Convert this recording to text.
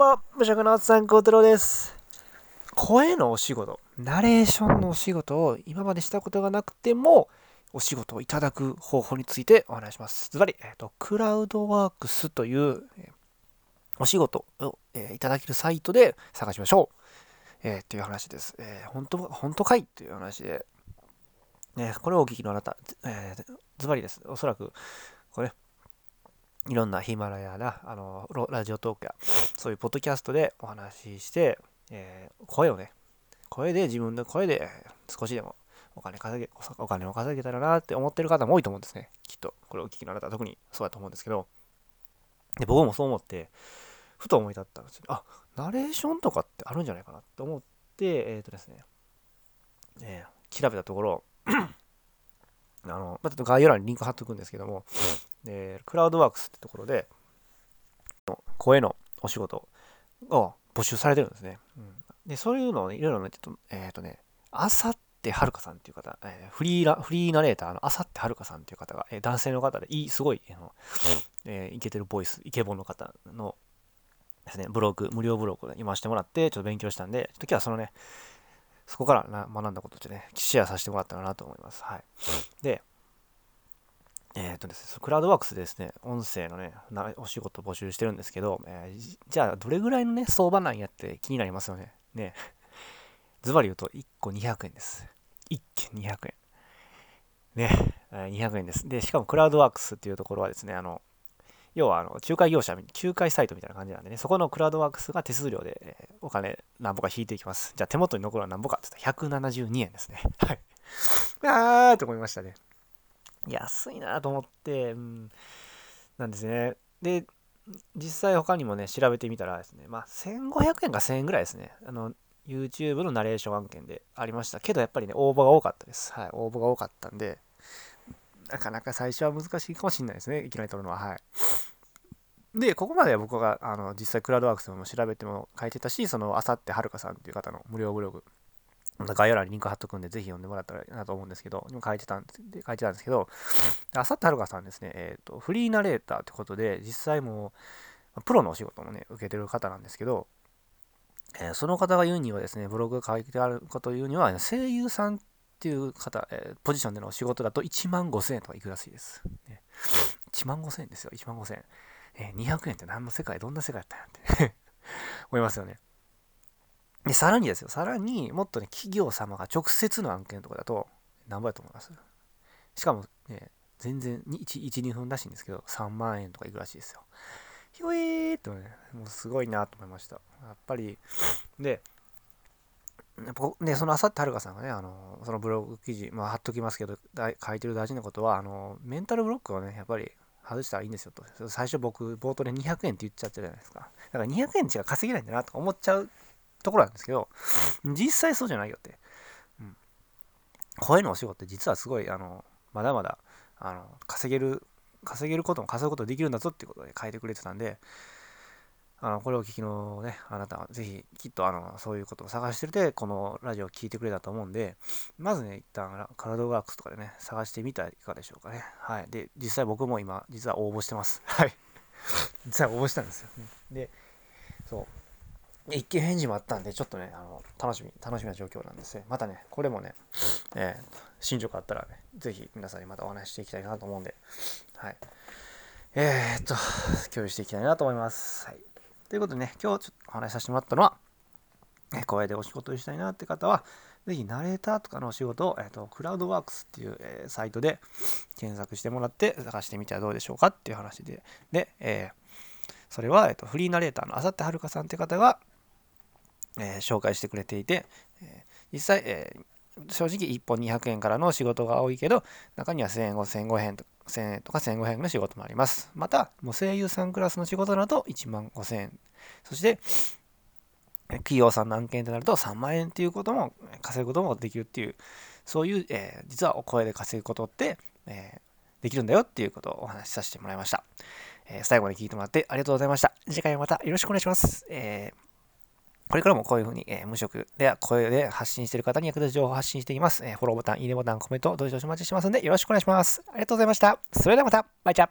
も、無職のおっさん、孝太郎です。声のお仕事、ナレーションのお仕事を今までしたことがなくても、お仕事をいただく方法についてお話します。ズバリ、えっ、と、クラウドワークスという、お仕事を、えーいただけるサイトで探しましょう。えーっていう話です。えー本当、本当かいという話で、ね、これをお聞きのあなた、えーズバリです。おそらく、これ、いろんなヒマラヤな、あの、ラジオトークや、そういうポッドキャストでお話しして、えー声をね、声で自分の声で少しでもお金稼げ、お金を稼げたらなって思ってる方も多いと思うんですね。きっと、これをお聞きのあなたは特にそうだと思うんですけど、で、僕もそう思って、ふと思い立ったんですよ。あ、ナレーションとかってあるんじゃないかなって思って、えっ、とですね、えー調べたところ、あの、まあ、ちょっと概要欄にリンク貼っとくんですけども、でクラウドワークスってところで、声のお仕事を募集されてるんですね。うん、で、そういうのをね、いろいろね、ちょっと、えっ、とね、あさってはるかさんっていう方、えーフリーラ、フリーナレーターのあさってはるかさんっていう方が、えー男性の方で、いい、すごい、あのえーイケてるボイス、イケボンの方のですね、ブログ、無料ブログを読ませてもらって、ちょっと勉強したんで、ちょっと今日はそのね、そこからな学んだことをね、シェアさせてもらったらなと思います。はい。で、えっ、とですね、クラウドワークスでですね、音声のね、お仕事募集してるんですけど、えーじゃあ、どれぐらいのね、相場なんやって気になりますよね。ね。ズバリ言うと、1個200円です。1件200円。ね、え200円です。で、しかもクラウドワークスっていうところはですね、あの、要はあの仲介業者、仲介サイトみたいな感じなんでね、そこのクラウドワークスが手数料で、お金何ぼか引いていきます。じゃあ手元に残るのは何ぼかって言ったら172円ですね。はい。あーと思いましたね。安いなと思って、うん、なんですね。で、実際他にもね、調べてみたらですね、まあ1500円か1000円ぐらいですね。あの、YouTube のナレーション案件でありましたけど、やっぱりね、応募が多かったです。はい、応募が多かったんで、なかなか最初は難しいかもしれないですね、いきなり撮るのは。はい。で、ここまでは僕があの実際クラウドワークスも調べても書いてたし、そのあさってはるかさんっていう方の無料ブログ、概要欄にリンク貼っとくんで、ぜひ読んでもらったらなと思うんですけど、今書いてたんです書いてたんですけど、あさってはるかさんですね、えっ、と、フリーナレーターってことで、実際もう、プロのお仕事もね、受けてる方なんですけど、えーその方が言うにはですね、ブログが書いてあることを言うには、声優さんっていう方、えーポジションでのお仕事だと1万5000円とかいくらしいです。ね、1万5000円ですよ、1万5000円。えー200円って何の世界、どんな世界だったんやって 思いますよね。で、さらにですよ、さらにもっとね、企業様が直接の案件とかだと、何倍だと思います？しかもね、全然1、1、2分らしいんですけど、3万円とかいくらしいですよ。ひょえーっとね、もうすごいなと思いました。やっぱり、で、やっぱね、そのあさってはるかさんがね、あの、そのブログ記事、まあ貼っときますけど、書いてる大事なことは、あの、メンタルブロックをね、やっぱり外したらいいんですよと。最初僕、冒頭で200円って言っちゃったじゃないですか。だから200円しか稼げないんだなとか思っちゃうところなんですけど、実際そうじゃないよって。うん。声のお仕事って実はすごい、あの、まだまだ、あの、稼げる、稼げることも稼ぐことできるんだぞっていうことで書いてくれてたんで、あのこれを聞きのね、あなたはぜひきっとあのそういうことを探してて、このラジオを聞いてくれたと思うんで、まずね、一旦カラドワークスとかでね、探してみたらいかがでしょうかね。はい。で、実際僕も今、実は応募してます。はい。実際応募したんですよ。で、そう。一見返事もあったんで、ちょっとね、あの楽しみ、楽しみな状況なんですね。またね、これもね、えー進捗あったらね、ぜひ皆さんにまたお話ししていきたいなと思うんで、はい。えー、っと、共有していきたいなと思います。はい。ということでね、今日ちょっとお話しさせてもらったのは、え声でお仕事をしたいなって方は、ぜひナレーターとかのお仕事を、えー、とクラウドワークスっていう、えーサイトで検索してもらって探してみてはどうでしょうかっていう話で、で、えーそれは、えー、とフリーナレーターのあさってはるかさんって方が、えー紹介してくれていて、えー実際、えー正直1本200円からの仕事が多いけど、中には1000円、1500円とか、1000円とか1500円の仕事もあります。また、もう声優さんクラスの仕事だと1万5000円。そして、企業さんの案件となると3万円っていうことも稼ぐこともできるっていう、そういう、えー実はお声で稼ぐことって、えーできるんだよっていうことをお話しさせてもらいました。えー最後まで聞いてもらってありがとうございました。次回もまたよろしくお願いします。えーこれからもこういうふうに、えー無職では声で発信している方に役立つ情報を発信しています。えーフォローボタン、いいねボタン、コメント、どうぞお待ちしてますのでよろしくお願いします。ありがとうございました。それではまた、バイチャ